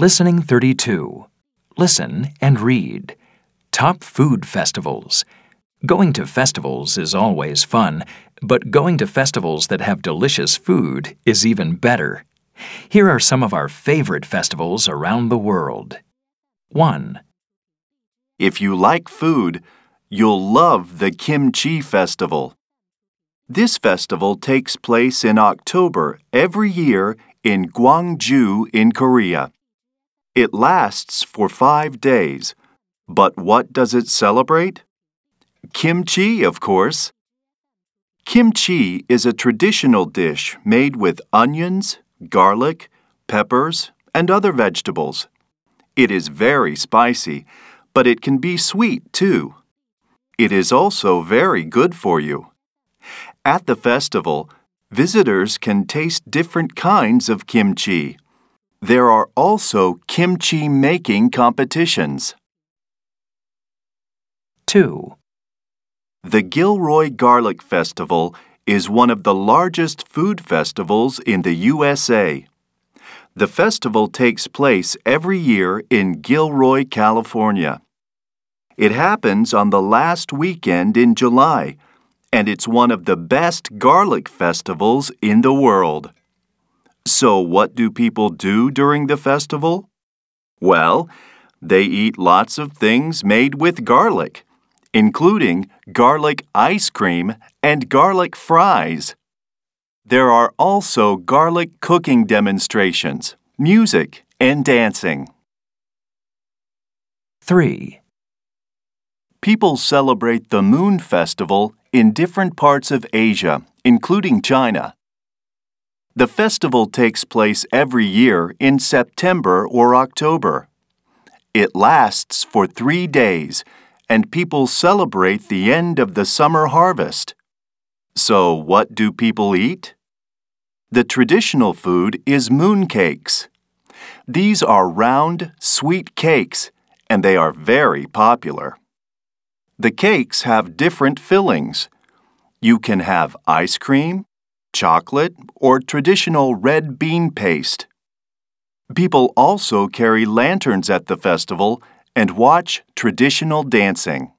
Listening 32. Listen and read. Top food festivals. Going to festivals is always fun, but going to festivals that have delicious food is even better. Here are some of our favorite festivals around the world. 1. If you like food, you'll love the Kimchi Festival. This festival takes place in October every year in Gwangju in Korea. It lasts for five days. But what does it celebrate? Kimchi, of course. Kimchi is a traditional dish made with onions, garlic, peppers, and other vegetables. It is very spicy, but it can be sweet too. It is also very good for you. At the festival, visitors can taste different kinds of kimchi. There are also kimchi making competitions. 2. The Gilroy Garlic Festival is one of the largest food festivals in the USA. The festival takes place every year in Gilroy, California. It happens on the last weekend in July, and it's one of the best garlic festivals in the world. So, what do people do during the festival? Well, they eat lots of things made with garlic, including garlic ice cream and garlic fries. There are also garlic cooking demonstrations, music, and dancing. 3. People celebrate the Moon Festival in different parts of Asia, including China. The festival takes place every year in September or October. It lasts for three days, and people celebrate the end of the summer harvest. So, what do people eat? The traditional food is mooncakes. These are round, sweet cakes, and they are very popular. The cakes have different fillings. You can have ice cream, chocolate, or traditional red bean paste. People also carry lanterns at the festival and watch traditional dancing.